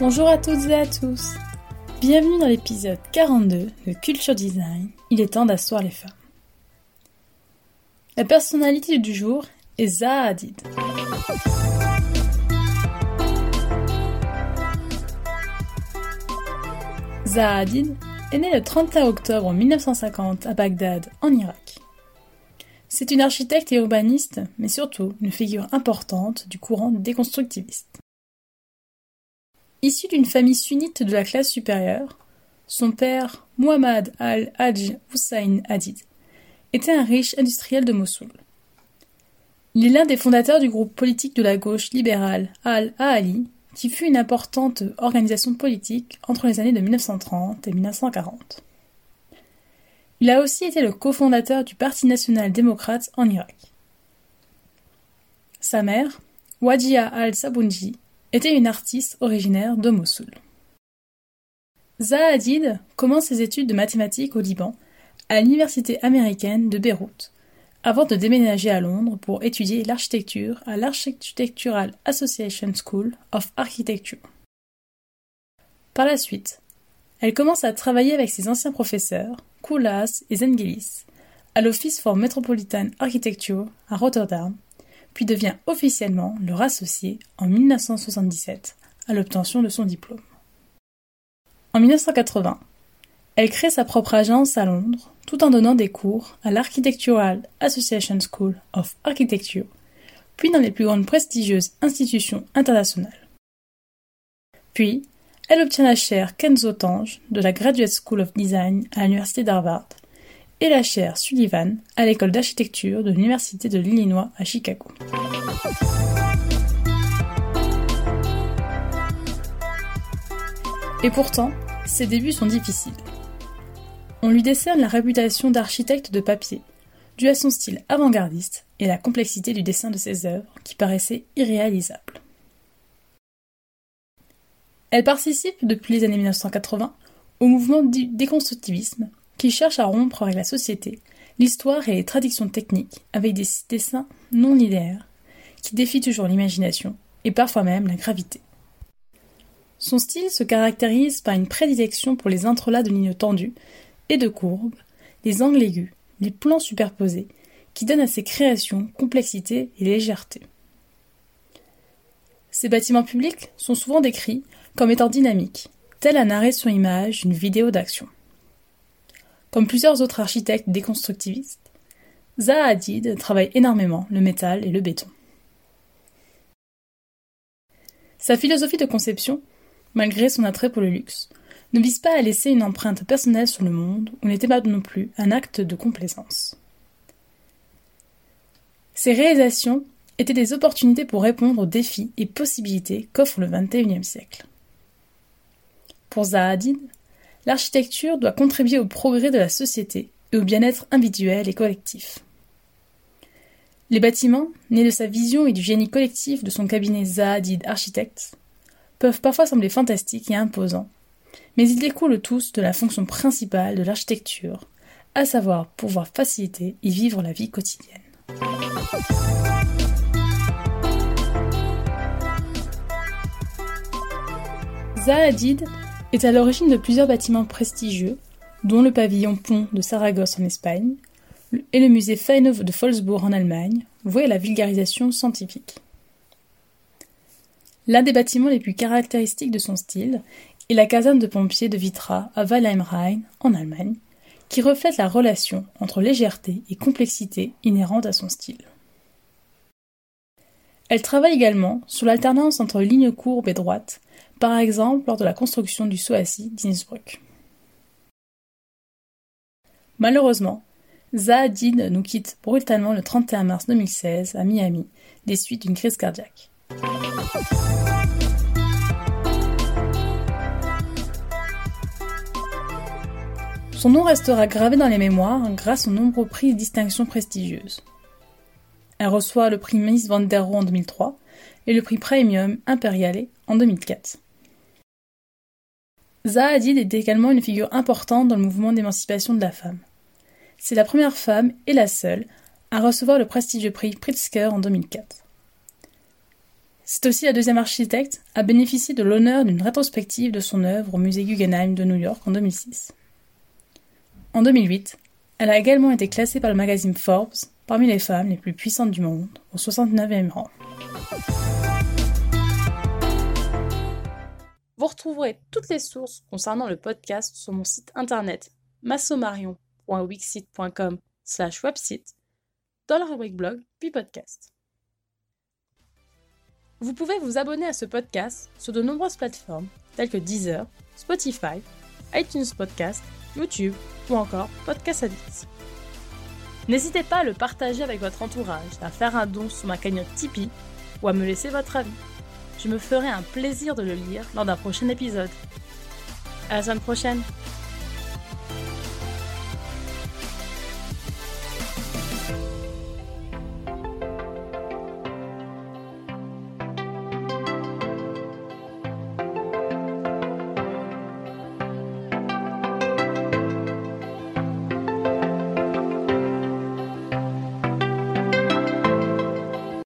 Bonjour à toutes et à tous. Bienvenue dans l'épisode 42 de Culture Design. Il est temps d'asseoir les femmes. La personnalité du jour est Zaha Hadid. Est née le 31 octobre 1950 à Bagdad, en Irak. C'est une architecte et urbaniste, mais surtout une figure importante du courant déconstructiviste. Issu d'une famille sunnite de la classe supérieure, son père, Muhammad al-Hajj Hussein Hadid, était un riche industriel de Mossoul. Il est l'un des fondateurs du groupe politique de la gauche libérale Al-Ahali, qui fut une importante organisation politique entre les années de 1930 et 1940. Il a aussi été le cofondateur du Parti national démocrate en Irak. Sa mère, Wajia al-Sabunji, était une artiste originaire de Mossoul. Zaha Hadid commence ses études de mathématiques au Liban, à l'université américaine de Beyrouth, avant de déménager à Londres pour étudier l'architecture à l'Architectural Association School of Architecture. Par la suite, elle commence à travailler avec ses anciens professeurs, Koulas et Zengelis, à l'Office for Metropolitan Architecture à Rotterdam, puis devient officiellement leur associé en 1977 à l'obtention de son diplôme. En 1980, elle crée sa propre agence à Londres tout en donnant des cours à l'Architectural Association School of Architecture, puis dans les plus grandes prestigieuses institutions internationales. Puis, elle obtient la chaire Kenzo Tange de la Graduate School of Design à l'Université d'Harvard et la chaire Sullivan à l'école d'architecture de l'Université de l'Illinois à Chicago. Et pourtant, ses débuts sont difficiles. On lui décerne la réputation d'architecte de papier, dû à son style avant-gardiste et la complexité du dessin de ses œuvres qui paraissaient irréalisables. Elle participe depuis les années 1980 au mouvement du déconstructivisme qui cherche à rompre avec la société, l'histoire et les traditions techniques avec des dessins non linéaires qui défient toujours l'imagination et parfois même la gravité. Son style se caractérise par une prédilection pour les entrelacs de lignes tendues et de courbes, les angles aigus, les plans superposés, qui donnent à ses créations complexité et légèreté. Ces bâtiments publics sont souvent décrits comme étant dynamiques, tel un arrêt sur image d'une vidéo d'action. Comme plusieurs autres architectes déconstructivistes, Zaha Hadid travaille énormément le métal et le béton. Sa philosophie de conception, malgré son attrait pour le luxe, ne vise pas à laisser une empreinte personnelle sur le monde ou n'était pas non plus un acte de complaisance. Ses réalisations étaient des opportunités pour répondre aux défis et possibilités qu'offre le XXIe siècle. Pour Zaha Hadid, l'architecture doit contribuer au progrès de la société et au bien-être individuel et collectif. Les bâtiments, nés de sa vision et du génie collectif de son cabinet Zahadid Architects, peuvent parfois sembler fantastiques et imposants, mais ils découlent tous de la fonction principale de l'architecture, à savoir pouvoir faciliter et vivre la vie quotidienne. Zahadid est à l'origine de plusieurs bâtiments prestigieux, dont le pavillon Pont de Saragosse en Espagne et le musée Feinhof de Wolfsburg en Allemagne, voué à la vulgarisation scientifique. L'un des bâtiments les plus caractéristiques de son style est la caserne de pompiers de Vitra à Walheim-Rhein en Allemagne, qui reflète la relation entre légèreté et complexité inhérente à son style. Elle travaille également sur l'alternance entre lignes courbes et droites, par exemple lors de la construction du Soassi d'Innsbruck. Malheureusement, Zahadid nous quitte brutalement le 31 mars 2016 à Miami des suites d'une crise cardiaque. Son nom restera gravé dans les mémoires grâce aux nombreux prix et distinctions prestigieuses. Elle reçoit le prix Miss Van der Rohe en 2003 et le prix Premium Imperiale en 2004. Zaha Hadid est également une figure importante dans le mouvement d'émancipation de la femme. C'est la première femme et la seule à recevoir le prestigieux prix Pritzker en 2004. C'est aussi la deuxième architecte à bénéficier de l'honneur d'une rétrospective de son œuvre au musée Guggenheim de New York en 2006. En 2008, elle a également été classée par le magazine Forbes parmi les femmes les plus puissantes du monde, au 69e rang. Vous retrouverez toutes les sources concernant le podcast sur mon site internet massomarion.wixit.com slash website dans la rubrique blog puis podcast. Vous pouvez vous abonner à ce podcast sur de nombreuses plateformes telles que Deezer, Spotify, iTunes Podcast, YouTube ou encore Podcast Addict. N'hésitez pas à le partager avec votre entourage, à faire un don sur ma cagnotte Tipeee ou à me laisser votre avis. Je me ferai un plaisir de le lire lors d'un prochain épisode. À la semaine prochaine